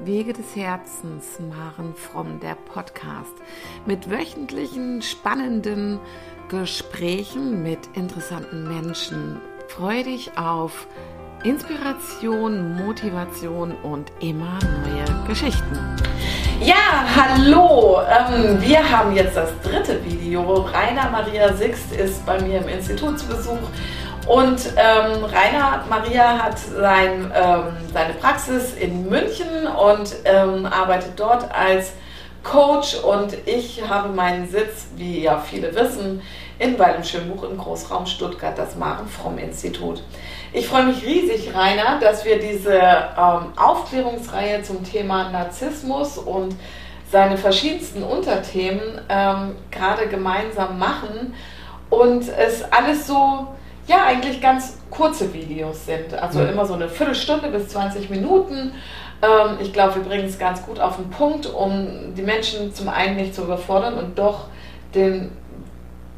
Wege des Herzens, Maren Fromm, der Podcast mit wöchentlichen spannenden Gesprächen mit interessanten Menschen. Freue dich auf Inspiration, Motivation und immer neue Geschichten. Ja, hallo! Ähm, wir haben jetzt das dritte Video. Rainer Maria Sixt ist bei mir im Institut zu Besuch und ähm, Rainer Maria hat sein, ähm, seine Praxis in München und ähm, arbeitet dort als Coach und ich habe meinen Sitz, wie ja viele wissen, in Weil im Großraum Stuttgart, das Maren Fromm Institut. Ich freue mich riesig, Rainer, dass wir diese ähm, Aufklärungsreihe zum Thema Narzissmus und seine verschiedensten Unterthemen ähm, gerade gemeinsam machen und es alles so ja eigentlich ganz kurze Videos sind. Also mhm. immer so eine Viertelstunde bis 20 Minuten. Ähm, ich glaube, wir bringen es ganz gut auf den Punkt, um die Menschen zum einen nicht zu überfordern und doch den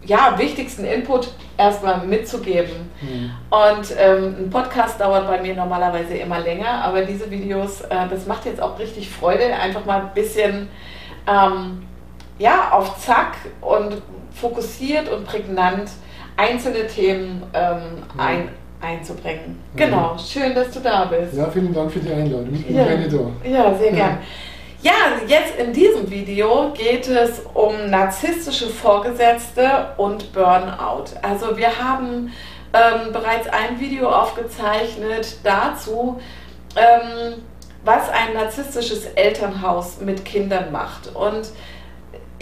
ja, wichtigsten Input erstmal mitzugeben. Mhm. Und ähm, ein Podcast dauert bei mir normalerweise immer länger, aber diese Videos, äh, das macht jetzt auch richtig Freude, einfach mal ein bisschen ähm, ja, auf Zack und fokussiert und prägnant einzelne Themen ähm, ein, einzubringen. Genau, schön, dass du da bist. Ja, vielen Dank für die Einladung. Ich bin ja. gerne da. Ja, sehr gern. Ja, jetzt in diesem Video geht es um narzisstische Vorgesetzte und Burnout. Also wir haben ähm, bereits ein Video aufgezeichnet dazu, ähm, was ein narzisstisches Elternhaus mit Kindern macht. Und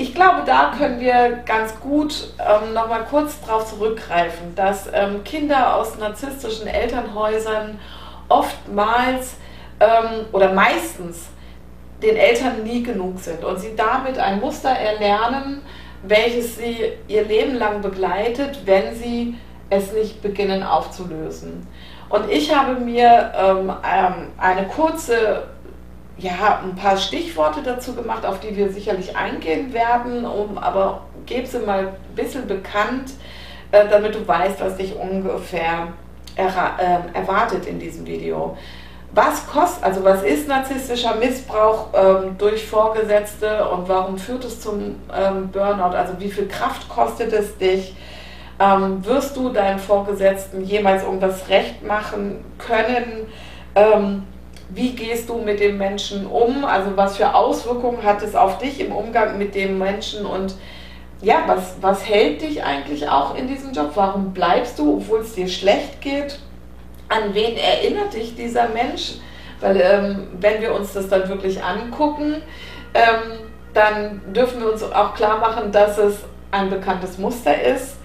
ich glaube, da können wir ganz gut ähm, nochmal kurz darauf zurückgreifen, dass ähm, Kinder aus narzisstischen Elternhäusern oftmals ähm, oder meistens den Eltern nie genug sind und sie damit ein Muster erlernen, welches sie ihr Leben lang begleitet, wenn sie es nicht beginnen aufzulösen. Und ich habe mir ähm, ähm eine kurze ja, ein paar Stichworte dazu gemacht, auf die wir sicherlich eingehen werden, um, aber gebe sie mal ein bisschen bekannt, äh, damit du weißt, was dich ungefähr äh, erwartet in diesem Video. Was kostet, also was ist narzisstischer Missbrauch ähm, durch Vorgesetzte und warum führt es zum ähm, Burnout? Also wie viel Kraft kostet es dich? Ähm, wirst du deinem Vorgesetzten jemals irgendwas recht machen können? Wie gehst du mit dem Menschen um? Also was für Auswirkungen hat es auf dich im Umgang mit dem Menschen und ja, was, was hält dich eigentlich auch in diesem Job? Warum bleibst du, obwohl es dir schlecht geht? An wen erinnert dich dieser Mensch? Weil ähm, wenn wir uns das dann wirklich angucken, ähm, dann dürfen wir uns auch klar machen, dass es ein bekanntes Muster ist.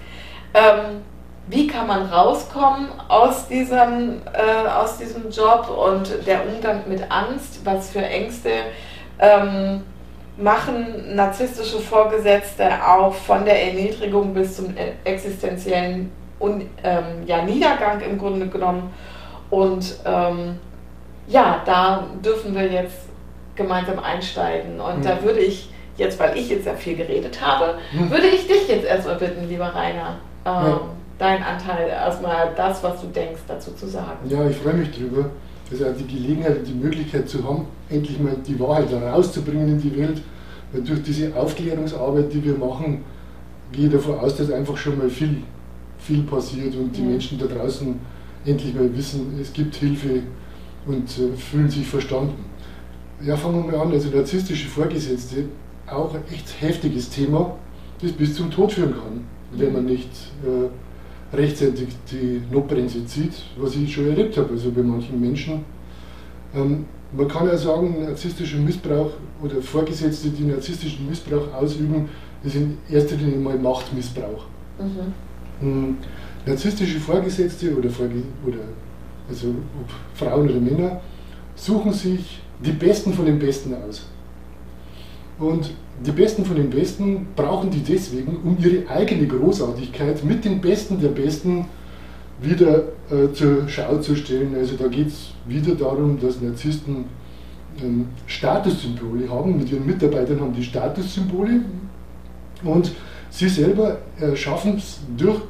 Ähm, wie kann man rauskommen aus diesem, äh, aus diesem Job und der Umgang mit Angst, was für Ängste ähm, machen narzisstische Vorgesetzte auch von der Erniedrigung bis zum existenziellen Un ähm, ja, Niedergang im Grunde genommen. Und ähm, ja, da dürfen wir jetzt gemeinsam einsteigen. Und mhm. da würde ich jetzt, weil ich jetzt sehr viel geredet habe, mhm. würde ich dich jetzt erstmal bitten, lieber Rainer. Ähm, ja dein Anteil, erstmal das, was du denkst, dazu zu sagen. Ja, ich freue mich drüber. Also die Gelegenheit und die Möglichkeit zu haben, endlich mal die Wahrheit rauszubringen in die Welt. Weil durch diese Aufklärungsarbeit, die wir machen, gehe ich davon aus, dass einfach schon mal viel, viel passiert und die ja. Menschen da draußen endlich mal wissen, es gibt Hilfe und äh, fühlen sich verstanden. Ja, fangen wir mal an. Also narzisstische Vorgesetzte, auch ein echt heftiges Thema, das bis zum Tod führen kann, wenn man nicht äh, rechtzeitig die Notbremse zieht, was ich schon erlebt habe, also bei manchen Menschen. Ähm, man kann ja sagen, narzisstischer Missbrauch oder Vorgesetzte, die narzisstischen Missbrauch ausüben, das ist in erster Linie mal Machtmissbrauch. Mhm. Ähm, narzisstische Vorgesetzte oder, Vorge oder also ob Frauen oder Männer suchen sich die Besten von den Besten aus. Und die Besten von den Besten brauchen die deswegen, um ihre eigene Großartigkeit mit den Besten der Besten wieder äh, zur Schau zu stellen. Also da geht es wieder darum, dass Narzissten ähm, Statussymbole haben. Mit ihren Mitarbeitern haben die Statussymbole und sie selber äh, schaffen es durch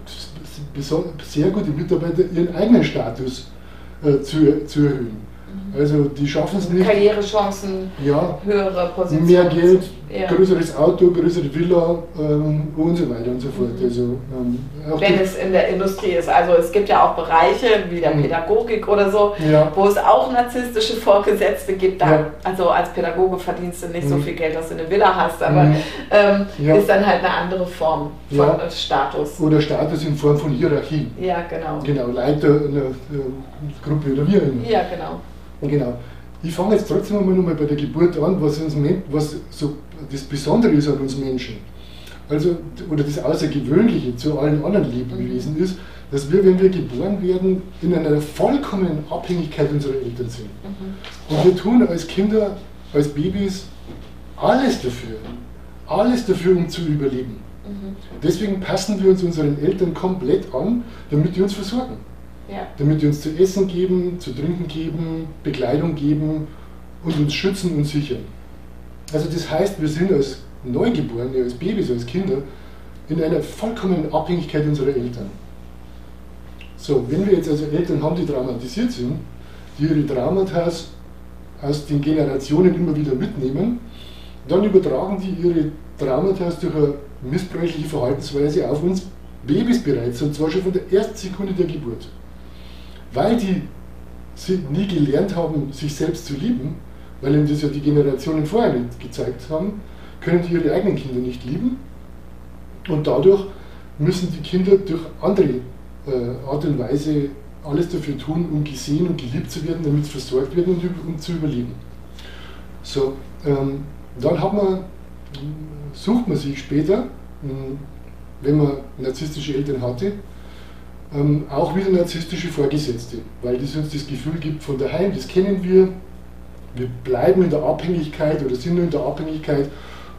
sehr gute Mitarbeiter ihren eigenen Status äh, zu, zu erhöhen. Also die schaffen es nicht. Karrierechancen, Ja, höhere Positionen. mehr Geld, Ja. größeres Auto, größere Villa ähm, und so weiter und so fort. Mhm. Also, ähm, Wenn es in der Industrie ist. Also es gibt ja auch Bereiche wie der Mhm. Pädagogik oder so, ja, wo es auch narzisstische Vorgesetzte gibt. Da. Also als Pädagoge verdienst du nicht so Mhm. viel Geld, dass du eine Villa hast, aber Mhm. ähm, ist dann halt eine andere Form von äh, Status. oder Status in Form von Hierarchie. Ja, genau. Genau, Leiter einer äh, Gruppe oder wie auch immer. Ja, genau. Genau. Ich fange jetzt trotzdem einmal nochmal bei der Geburt an, was, uns, was so das Besondere ist an uns Menschen. Also, oder das Außergewöhnliche zu allen anderen Lebewesen ist, dass wir, wenn wir geboren werden, in einer vollkommenen Abhängigkeit unserer Eltern sind. Mhm. Und wir tun als Kinder, als Babys alles dafür. Alles dafür, um zu überleben. Mhm. Deswegen passen wir uns unseren Eltern komplett an, damit die uns versorgen Ja. damit die uns zu essen geben, zu trinken geben, Bekleidung geben und uns schützen und sichern. Also das heißt, wir sind als Neugeborene, als Babys, als Kinder in einer vollkommenen Abhängigkeit unserer Eltern. So, wenn wir jetzt also Eltern haben, die traumatisiert sind, die ihre Traumata aus den Generationen immer wieder mitnehmen, dann übertragen die ihre Traumata durch eine missbräuchliche Verhaltensweise auf uns Babys bereits, und zwar schon von der ersten Sekunde der Geburt. Weil die nie gelernt haben, sich selbst zu lieben, weil ihnen das ja die Generationen vorher nicht gezeigt haben, können die ihre eigenen Kinder nicht lieben. Und dadurch müssen die Kinder durch andere äh, Art und Weise alles dafür tun, um gesehen und geliebt zu werden, damit sie versorgt werden und um zu überleben. So, ähm, dann hat man, sucht man sich später, mh, wenn man narzisstische Eltern hatte, ähm, auch wieder narzisstische Vorgesetzte, weil das uns das Gefühl gibt von daheim, das kennen wir, wir bleiben in der Abhängigkeit oder sind nur in der Abhängigkeit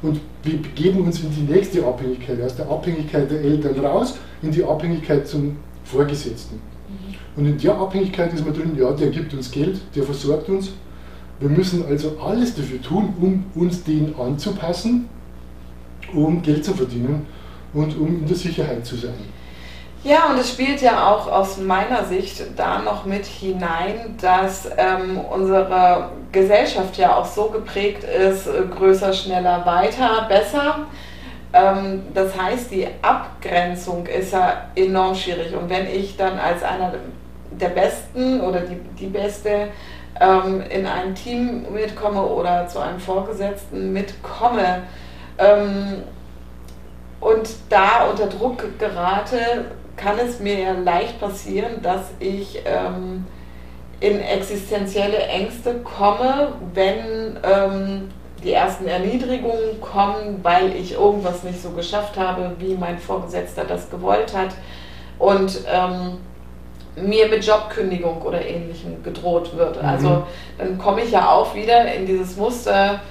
und wir begeben uns in die nächste Abhängigkeit, aus der Abhängigkeit der Eltern raus, in die Abhängigkeit zum Vorgesetzten. Und in der Abhängigkeit ist man drin, ja, der gibt uns Geld, der versorgt uns. Wir müssen also alles dafür tun, um uns den anzupassen, um Geld zu verdienen und um in der Sicherheit zu sein. Ja, und es spielt ja auch aus meiner Sicht da noch mit hinein, dass ähm, unsere Gesellschaft ja auch so geprägt ist, größer, schneller, weiter, besser. Ähm, das heißt, die Abgrenzung ist ja enorm schwierig. Und wenn ich dann als einer der Besten oder die, die Beste ähm, in ein Team mitkomme oder zu einem Vorgesetzten mitkomme, ähm, und da unter Druck gerate, kann es mir ja leicht passieren, dass ich ähm, in existenzielle Ängste komme, wenn ähm, die ersten Erniedrigungen kommen, weil ich irgendwas nicht so geschafft habe, wie mein Vorgesetzter das gewollt hat und ähm, mir mit Jobkündigung oder ähnlichem gedroht wird. Mhm. Also dann komme ich ja auch wieder in dieses Muster,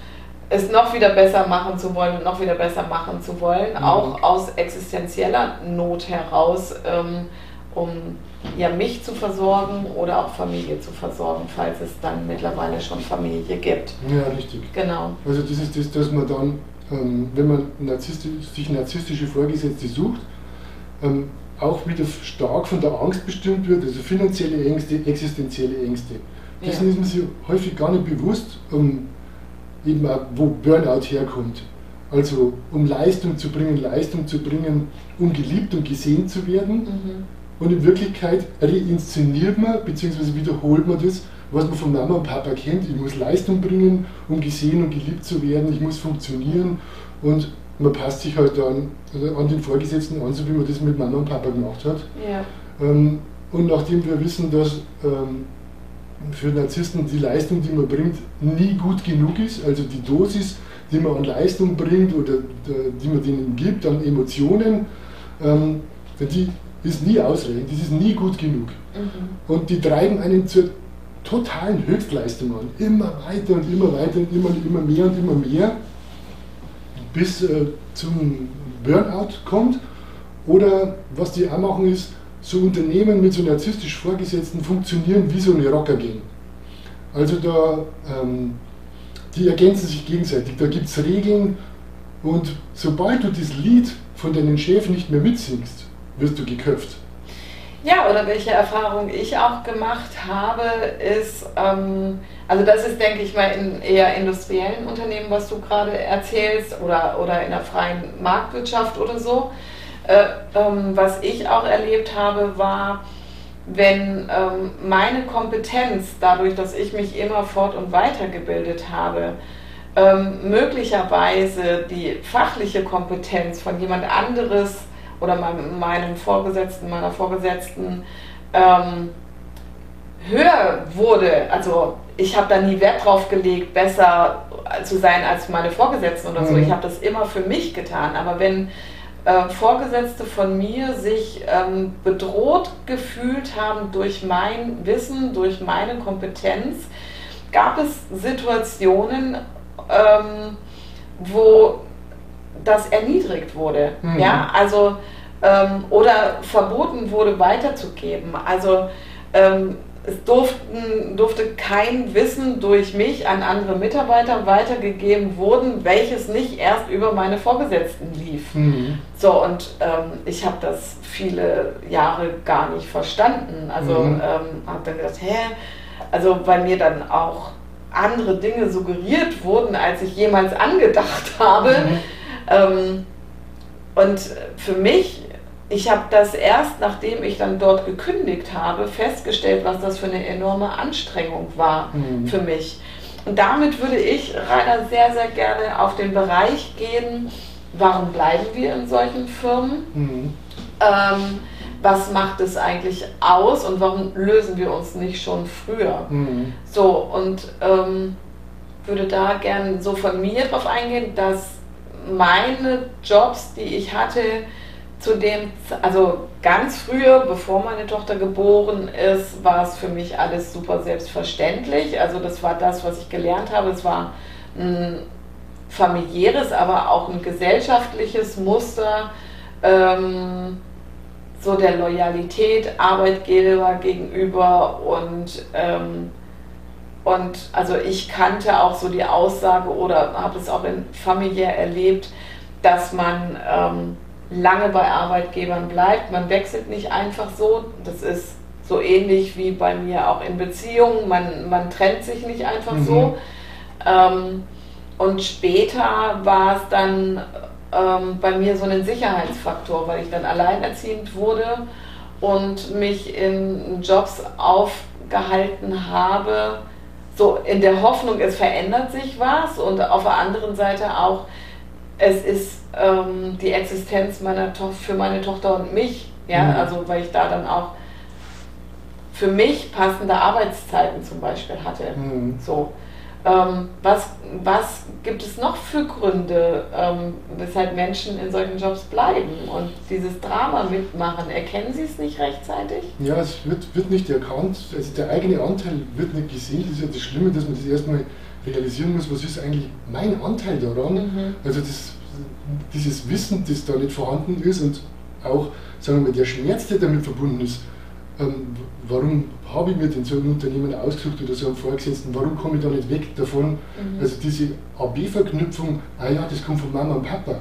es noch wieder besser machen zu wollen und noch wieder besser machen zu wollen, Mhm. auch aus existenzieller Not heraus, ähm, um ja mich zu versorgen oder auch Familie zu versorgen, falls es dann mittlerweile schon Familie gibt. Ja, richtig. Genau. Also das ist das, dass man dann, ähm, wenn man narzisstisch, sich narzisstische Vorgesetzte sucht, ähm, auch wieder stark von der Angst bestimmt wird, also finanzielle Ängste, existenzielle Ängste. Dessen Ja. ist man sich häufig gar nicht bewusst, um, eben auch, wo Burnout herkommt. Also um Leistung zu bringen, Leistung zu bringen, um geliebt und gesehen zu werden. Mhm. Und in Wirklichkeit reinszeniert man bzw. wiederholt man das, was man von Mama und Papa kennt. Ich muss Leistung bringen, um gesehen und geliebt zu werden. Ich muss funktionieren und man passt sich halt dann also an den Vorgesetzten an, so wie man das mit Mama und Papa gemacht hat. Ja. Ähm, Und nachdem wir wissen, dass ähm, für Narzissten die Leistung, die man bringt, nie gut genug ist, also die Dosis, die man an Leistung bringt oder äh, die man denen gibt, an Emotionen, ähm, die ist nie ausreichend, das ist nie gut genug. Mhm. Und die treiben einen zur totalen Höchstleistung an. Immer weiter und immer weiter und immer, immer mehr und immer mehr, bis äh, zum Burnout kommt. Oder was die auch machen ist, so Unternehmen mit so narzisstisch Vorgesetzten funktionieren wie so eine Rockergang. Also da, ähm, die ergänzen sich gegenseitig. Da gibt es Regeln und sobald du das Lied von deinem Chef nicht mehr mitsingst, wirst du geköpft. Ja, oder welche Erfahrung ich auch gemacht habe, ist, ähm, also das ist, denke ich mal, in eher industriellen Unternehmen, was du gerade erzählst, oder, oder in der freien Marktwirtschaft oder so. Äh, ähm, was ich auch erlebt habe, war, wenn ähm, meine Kompetenz, dadurch, dass ich mich immer fort- und weitergebildet habe, ähm, möglicherweise die fachliche Kompetenz von jemand anderes oder meinem, meinem Vorgesetzten, meiner Vorgesetzten ähm, höher wurde. Also ich habe da nie Wert drauf gelegt, besser zu sein als meine Vorgesetzten oder so. Mhm. Ich habe das immer für mich getan. Aber wenn äh, Vorgesetzte von mir sich ähm, bedroht gefühlt haben durch mein Wissen, durch meine Kompetenz, gab es Situationen, ähm, wo das erniedrigt wurde. Mhm. Ja, also ähm, oder verboten wurde weiterzugeben. Also ähm, es durften, durfte kein Wissen durch mich an andere Mitarbeiter weitergegeben wurden, welches nicht erst über meine Vorgesetzten lief. Mhm. So, und ähm, ich habe das viele Jahre gar nicht verstanden. Also mhm. ähm, habe dann gedacht, hä? Also weil mir dann auch andere Dinge suggeriert wurden, als ich jemals angedacht habe. Mhm. Ähm, und für mich ich habe das erst, nachdem ich dann dort gekündigt habe, festgestellt, was das für eine enorme Anstrengung war mhm. für mich. Und damit würde ich, Rainer, sehr, sehr gerne auf den Bereich gehen, warum bleiben wir in solchen Firmen? Mhm. Ähm, was macht es eigentlich aus und warum lösen wir uns nicht schon früher? Mhm. So, und ähm, würde da gerne so von mir drauf eingehen, dass meine Jobs, die ich hatte, zu dem, also ganz früher, bevor meine Tochter geboren ist, war es für mich alles super selbstverständlich. Also das war das, was ich gelernt habe. Es war ein familiäres, aber auch ein gesellschaftliches Muster. Ähm, so der Loyalität Arbeitgeber gegenüber und ähm, und also ich kannte auch so die Aussage oder habe es auch in familiär erlebt, dass man ähm, lange bei Arbeitgebern bleibt. Man wechselt nicht einfach so. Das ist so ähnlich wie bei mir auch in Beziehungen. Man, man trennt sich nicht einfach mhm. so. Ähm, und später war es dann ähm, bei mir so ein Sicherheitsfaktor, weil ich dann alleinerziehend wurde und mich in Jobs aufgehalten habe, so in der Hoffnung, es verändert sich was und auf der anderen Seite auch, es ist ähm, die Existenz meiner für meine Tochter und mich. Ja, mhm. also weil ich da dann auch für mich passende Arbeitszeiten zum Beispiel hatte. Mhm. So. Ähm, was, was gibt es noch für Gründe, ähm, weshalb Menschen in solchen Jobs bleiben und dieses Drama mitmachen? Erkennen sie es nicht rechtzeitig? Ja, es wird, wird nicht erkannt. Also der eigene Anteil wird nicht gesehen. Das ist ja das Schlimme, dass man das erstmal realisieren muss, was ist eigentlich mein Anteil daran. Mhm. Also das, dieses Wissen, das da nicht vorhanden ist und auch sagen wir mal, der Schmerz, der damit verbunden ist, ähm, warum habe ich mir denn so ein Unternehmen ausgesucht oder so einen Vorgesetzten, warum komme ich da nicht weg davon? Mhm. Also diese AB-Verknüpfung, ah ja, das kommt von Mama und Papa.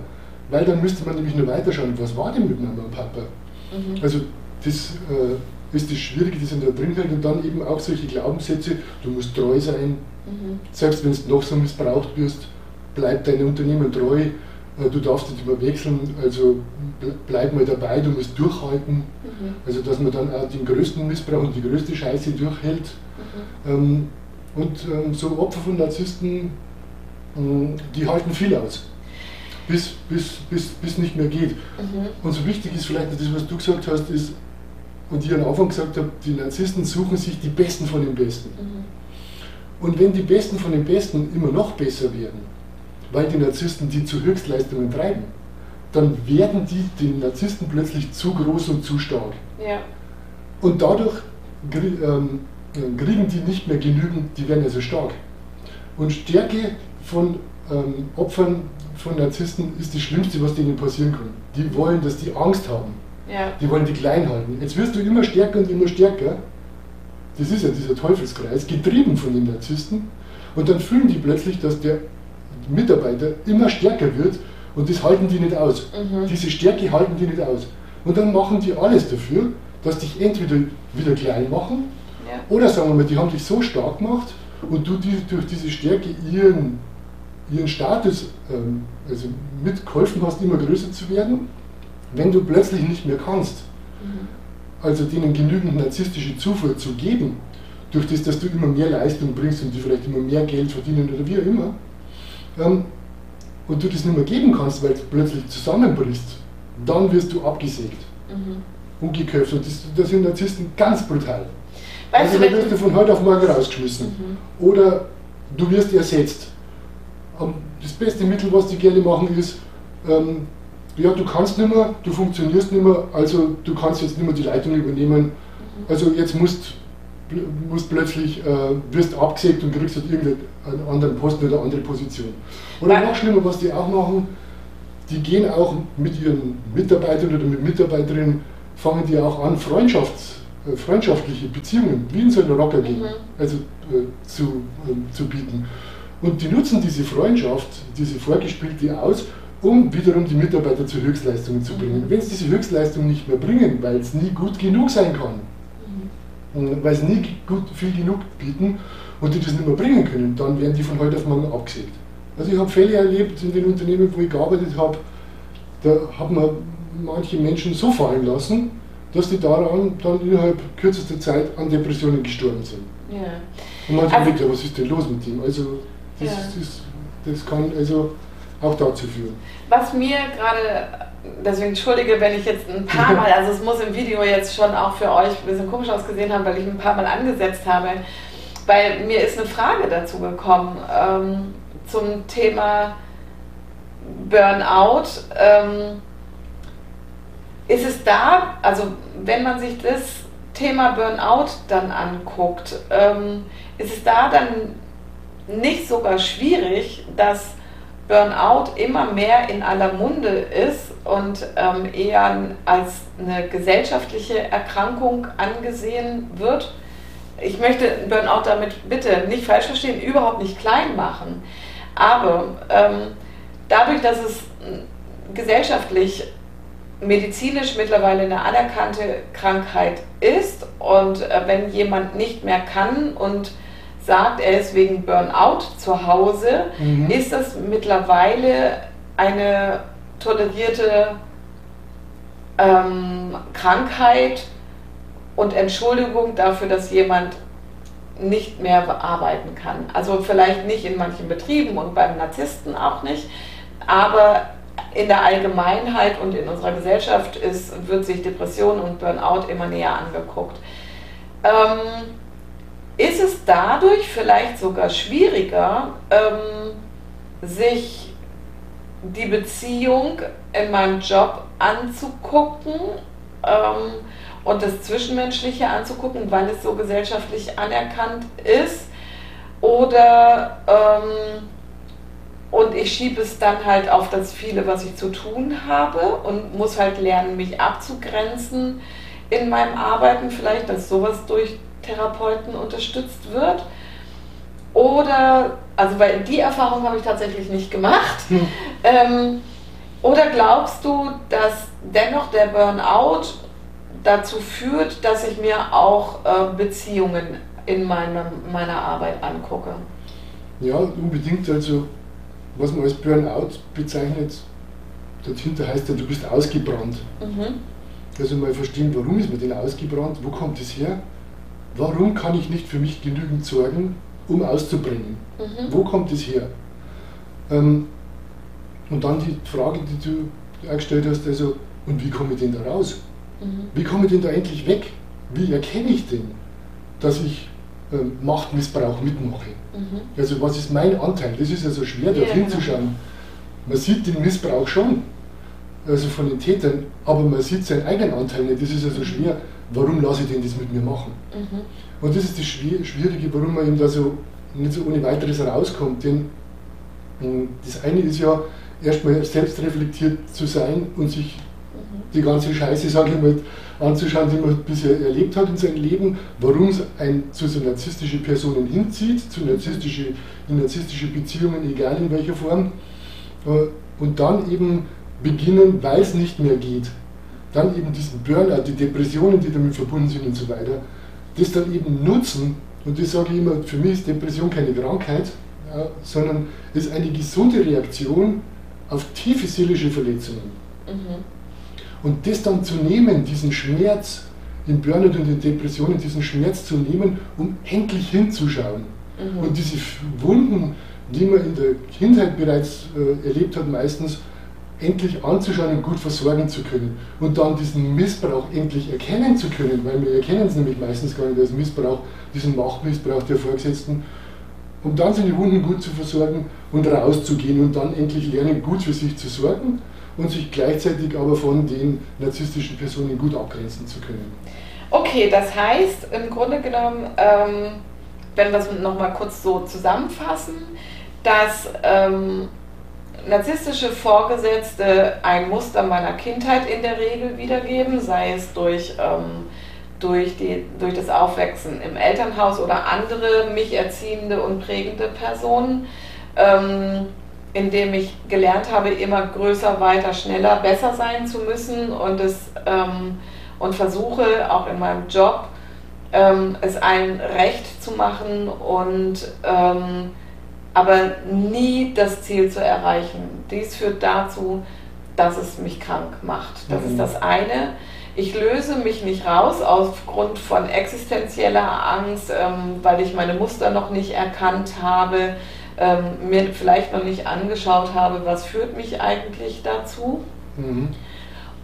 Weil dann müsste man nämlich nur weiterschauen, was war denn mit Mama und Papa? Mhm. Also das äh, ist das Schwierige, das in da drin hält und dann eben auch solche Glaubenssätze, du musst treu sein, Mhm. Selbst wenn du noch so missbraucht wirst, bleib deinem Unternehmen treu, äh, du darfst nicht überwechseln, also bleib mal dabei, du musst durchhalten. Mhm. Also dass man dann auch den größten Missbrauch und die größte Scheiße durchhält. Mhm. Ähm, und ähm, so Opfer von Narzissten, ähm, die halten viel aus. Bis, bis, bis, bis nicht mehr geht. Mhm. Und so wichtig ist vielleicht das, was du gesagt hast, ist, und ich am Anfang gesagt habe, die Narzissten suchen sich die Besten von den Besten. Mhm. Und wenn die Besten von den Besten immer noch besser werden, weil die Narzissten die zu Höchstleistungen treiben, dann werden die den Narzissten plötzlich zu groß und zu stark. Ja. Und dadurch ähm, kriegen die nicht mehr genügend, die werden also stark. Und Stärke von ähm, Opfern von Narzissten ist das Schlimmste, was denen passieren kann. Die wollen, dass die Angst haben. Ja. Die wollen die klein halten. Jetzt wirst du immer stärker und immer stärker das ist ja dieser Teufelskreis, getrieben von den Narzissten. Und dann fühlen die plötzlich, dass der Mitarbeiter immer stärker wird und das halten die nicht aus. Mhm. Diese Stärke halten die nicht aus. Und dann machen die alles dafür, dass dich entweder wieder klein machen ja. oder sagen wir mal, die haben dich so stark gemacht und du die, durch diese Stärke ihren, ihren Status ähm, also mitgeholfen hast, immer größer zu werden, wenn du plötzlich nicht mehr kannst. Mhm. Also denen genügend narzisstische Zufuhr zu geben, durch das, dass du immer mehr Leistung bringst und die vielleicht immer mehr Geld verdienen oder wie auch immer, ähm, und du das nicht mehr geben kannst, weil du plötzlich zusammenbrichst, dann wirst du abgesägt, mhm. umgeköpft. Und das, das sind Narzissten ganz brutal. Weißt also dann wirst du von heute auf morgen rausgeschmissen. Mhm. Oder du wirst ersetzt. Das beste Mittel, was die gerne machen, ist, ähm, ja, du kannst nicht mehr, du funktionierst nicht mehr, also du kannst jetzt nicht mehr die Leitung übernehmen. Also jetzt musst musst plötzlich, äh, wirst abgesägt und kriegst halt irgendeinen anderen Posten oder eine andere Position. Oder noch schlimmer, was die auch machen, die gehen auch mit ihren Mitarbeitern oder mit Mitarbeiterinnen, fangen die auch an, Freundschafts, äh, freundschaftliche Beziehungen, wie in so einer Rocker mhm. also äh, zu, äh, zu bieten. Und die nutzen diese Freundschaft, diese vorgespielte aus, um wiederum die Mitarbeiter zu Höchstleistungen zu bringen. Mhm. Wenn sie diese Höchstleistung nicht mehr bringen, weil es nie gut genug sein kann, mhm. weil sie nie gut, viel genug bieten und die das nicht mehr bringen können, dann werden die von heute auf morgen abgesägt. Also ich habe Fälle erlebt in den Unternehmen, wo ich gearbeitet habe, da haben wir manche Menschen so fallen lassen, dass die daran dann innerhalb kürzester Zeit an Depressionen gestorben sind. Ja. Und man also, denkt, was ist denn los mit ihm? Also das, ja. das, das kann also auch dazu führen. Was mir gerade, deswegen entschuldige, wenn ich jetzt ein paar Mal, also es muss im Video jetzt schon auch für euch ein bisschen komisch ausgesehen haben, weil ich ein paar Mal angesetzt habe, weil mir ist eine Frage dazu gekommen ähm, zum Thema Burnout. Ähm, ist es da, also wenn man sich das Thema Burnout dann anguckt, ähm, ist es da dann nicht sogar schwierig, dass Burnout immer mehr in aller Munde ist und ähm, eher als eine gesellschaftliche Erkrankung angesehen wird? Ich möchte Burnout damit bitte nicht falsch verstehen, überhaupt nicht klein machen. Aber ähm, dadurch, dass es gesellschaftlich medizinisch mittlerweile eine anerkannte Krankheit ist und äh, wenn jemand nicht mehr kann und sagt, er ist wegen Burnout zu Hause, mhm. ist das mittlerweile eine tolerierte ähm, Krankheit und Entschuldigung dafür, dass jemand nicht mehr arbeiten kann. Also vielleicht nicht in manchen Betrieben und beim Narzissten auch nicht, aber in der Allgemeinheit und in unserer Gesellschaft ist, wird sich Depression und Burnout immer näher angeguckt. Ähm, ist es dadurch vielleicht sogar schwieriger, ähm, sich die Beziehung in meinem Job anzugucken ähm, und das Zwischenmenschliche anzugucken, weil es so gesellschaftlich anerkannt ist? Oder ähm, und ich schiebe es dann halt auf das viele, was ich zu tun habe und muss halt lernen, mich abzugrenzen in meinem Arbeiten, vielleicht, dass sowas durch Therapeuten unterstützt wird. Oder, also weil die Erfahrung habe ich tatsächlich nicht gemacht. Hm. Ähm, oder glaubst du, dass dennoch der Burnout dazu führt, dass ich mir auch äh, Beziehungen in meiner, meiner Arbeit angucke? Ja, unbedingt. Also was man als Burnout bezeichnet, dahinter heißt ja, du bist ausgebrannt. Mhm. Also mal verstehen, warum ist man denn ausgebrannt, wo kommt es her, warum kann ich nicht für mich genügend sorgen, um auszubrennen, mhm. wo kommt es her? Ähm, und dann die Frage, die du gestellt hast, also, und wie komme ich denn da raus? Mhm. Wie komme ich denn da endlich weg? Wie erkenne ich denn, dass ich ähm, Machtmissbrauch mitmache. Mhm. Also was ist mein Anteil? Das ist ja so schwer, dort ja, hinzuschauen. Man sieht den Missbrauch schon, also von den Tätern, aber man sieht seinen eigenen Anteil nicht. Das ist ja so mhm. schwer. Warum lasse ich denn das mit mir machen? Mhm. Und das ist das Schwierige, warum man eben da so nicht so ohne weiteres rauskommt. Denn das eine ist ja, erstmal selbstreflektiert zu sein und sich mhm. die ganze Scheiße, sage ich mal, anzuschauen, die man bisher erlebt hat in seinem Leben, warum es ein zu so narzisstische Personen hinzieht, zu narzisstische, in narzisstische Beziehungen, egal in welcher Form. Äh, und dann eben beginnen, weil es nicht mehr geht, dann eben diesen Burnout, die Depressionen, die damit verbunden sind und so weiter, das dann eben nutzen, und das sage ich immer, für mich ist Depression keine Krankheit, ja, sondern ist eine gesunde Reaktion auf tiefe seelische Verletzungen. Mhm. Und das dann zu nehmen, diesen Schmerz in Burnout und in Depressionen, diesen Schmerz zu nehmen, um endlich hinzuschauen. Mhm. Und diese Wunden, die man in der Kindheit bereits äh, erlebt hat, meistens endlich anzuschauen und gut versorgen zu können. Und dann diesen Missbrauch endlich erkennen zu können, weil wir erkennen es nämlich meistens gar nicht als Missbrauch, diesen Machtmissbrauch der Vorgesetzten, um dann seine Wunden gut zu versorgen und rauszugehen und dann endlich lernen, gut für sich zu sorgen und sich gleichzeitig aber von den narzisstischen Personen gut abgrenzen zu können. Okay, das heißt im Grunde genommen, ähm, wenn wir es nochmal kurz so zusammenfassen, dass ähm, narzisstische Vorgesetzte ein Muster meiner Kindheit in der Regel wiedergeben, sei es durch, ähm, durch, die, durch das Aufwachsen im Elternhaus oder andere mich erziehende und prägende Personen, ähm, indem ich gelernt habe, immer größer, weiter, schneller, besser sein zu müssen und, es, ähm, und versuche auch in meinem Job ähm, es allen recht zu machen und ähm, aber nie das Ziel zu erreichen. Dies führt dazu, dass es mich krank macht. Das mhm. ist das eine. Ich löse mich nicht raus aufgrund von existenzieller Angst, ähm, weil ich meine Muster noch nicht erkannt habe, ähm, mir vielleicht noch nicht angeschaut habe, was führt mich eigentlich dazu. Mhm.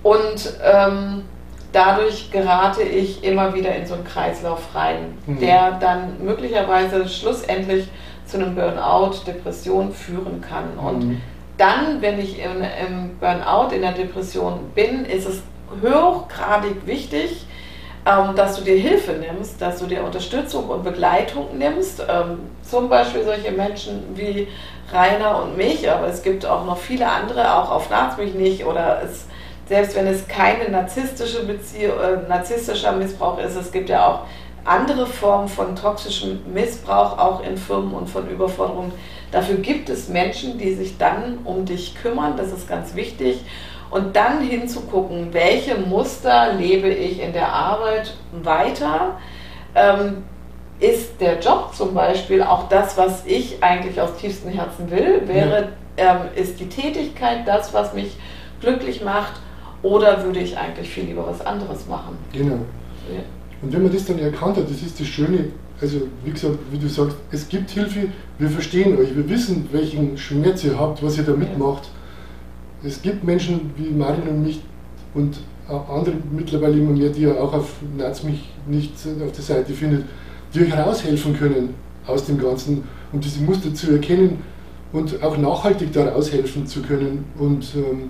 Und ähm, dadurch gerate ich immer wieder in so einen Kreislauf rein, mhm. der dann möglicherweise schlussendlich zu einem Burnout, Depression führen kann. Und mhm. dann, wenn ich im, im, Burnout, in der Depression bin, ist es hochgradig wichtig, ähm, dass du dir Hilfe nimmst, dass du dir Unterstützung und Begleitung nimmst. Ähm, zum Beispiel solche Menschen wie Rainer und mich, aber es gibt auch noch viele andere, auch auf Nachts mich nicht oder es selbst wenn es keine narzisstische Beziehung, äh, narzisstischer Missbrauch ist, es gibt ja auch andere Formen von toxischem Missbrauch auch in Firmen und von Überforderung. Dafür gibt es Menschen, die sich dann um dich kümmern, das ist ganz wichtig. Und dann hinzugucken, welche Muster lebe ich in der Arbeit weiter. Ähm, ist der Job zum Beispiel auch das, was ich eigentlich aus tiefstem Herzen will? Wäre, ähm, ist die Tätigkeit das, was mich glücklich macht? Oder würde ich eigentlich viel lieber was anderes machen? Genau. Ja. Und wenn man das dann erkannt hat, das ist das Schöne, also wie gesagt, wie du sagst, es gibt Hilfe, wir verstehen euch, wir wissen, welchen Schmerz ihr habt, was ihr da mitmacht. Es gibt Menschen wie Marin und mich und andere mittlerweile immer mehr, die ihr auch auf Naz mich nicht auf der Seite findet, die euch raushelfen können aus dem Ganzen und diese Muster zu erkennen und auch nachhaltig da raushelfen zu können. Und, ähm,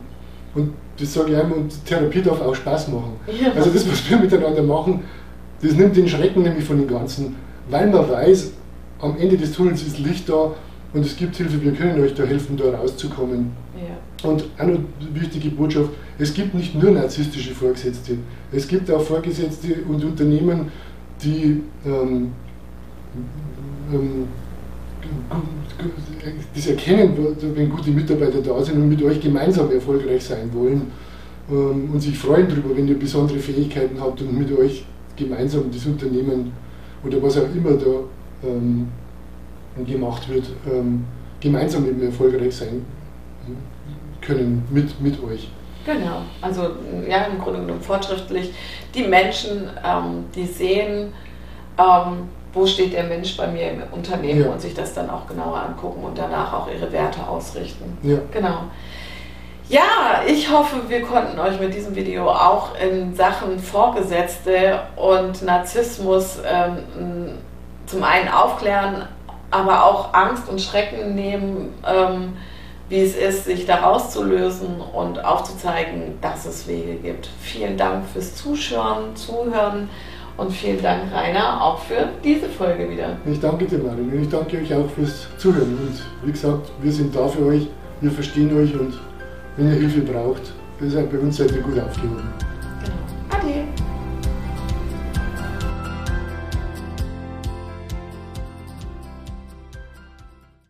und das sage ich einmal, und Therapie darf auch Spaß machen. Ja. Also das, was wir miteinander machen, das nimmt den Schrecken nämlich von dem Ganzen, weil man weiß, am Ende des Tunnels ist Licht da und es gibt Hilfe, wir können euch da helfen, da rauszukommen. Ja. Und eine wichtige Botschaft, es gibt nicht nur narzisstische Vorgesetzte, es gibt auch Vorgesetzte und Unternehmen, die ähm, ähm, das erkennen, wenn gute Mitarbeiter da sind und mit euch gemeinsam erfolgreich sein wollen ähm, und sich freuen darüber, wenn ihr besondere Fähigkeiten habt und mit euch gemeinsam das Unternehmen oder was auch immer da ähm, gemacht wird, ähm, gemeinsam eben erfolgreich sein können mit, mit euch. Genau, also ja, im Grunde genommen fortschrittlich. Die Menschen, ähm, die sehen, ähm, wo steht der Mensch bei mir im Unternehmen ja. und sich das dann auch genauer angucken und danach auch ihre Werte ausrichten. Ja. Genau. Ja, ich hoffe, wir konnten euch mit diesem Video auch in Sachen Vorgesetzte und Narzissmus ähm, zum einen aufklären, aber auch Angst und Schrecken nehmen, ähm, wie es ist, sich da rauszulösen und aufzuzeigen, dass es Wege gibt. Vielen Dank fürs Zuschauen, Zuhören und vielen Dank, Rainer, auch für diese Folge wieder. Ich danke dir, Marin, und ich danke euch auch fürs Zuhören. Und wie gesagt, wir sind da für euch, wir verstehen euch und wenn ihr Hilfe braucht, ihr seid bei uns seid gut aufgehoben.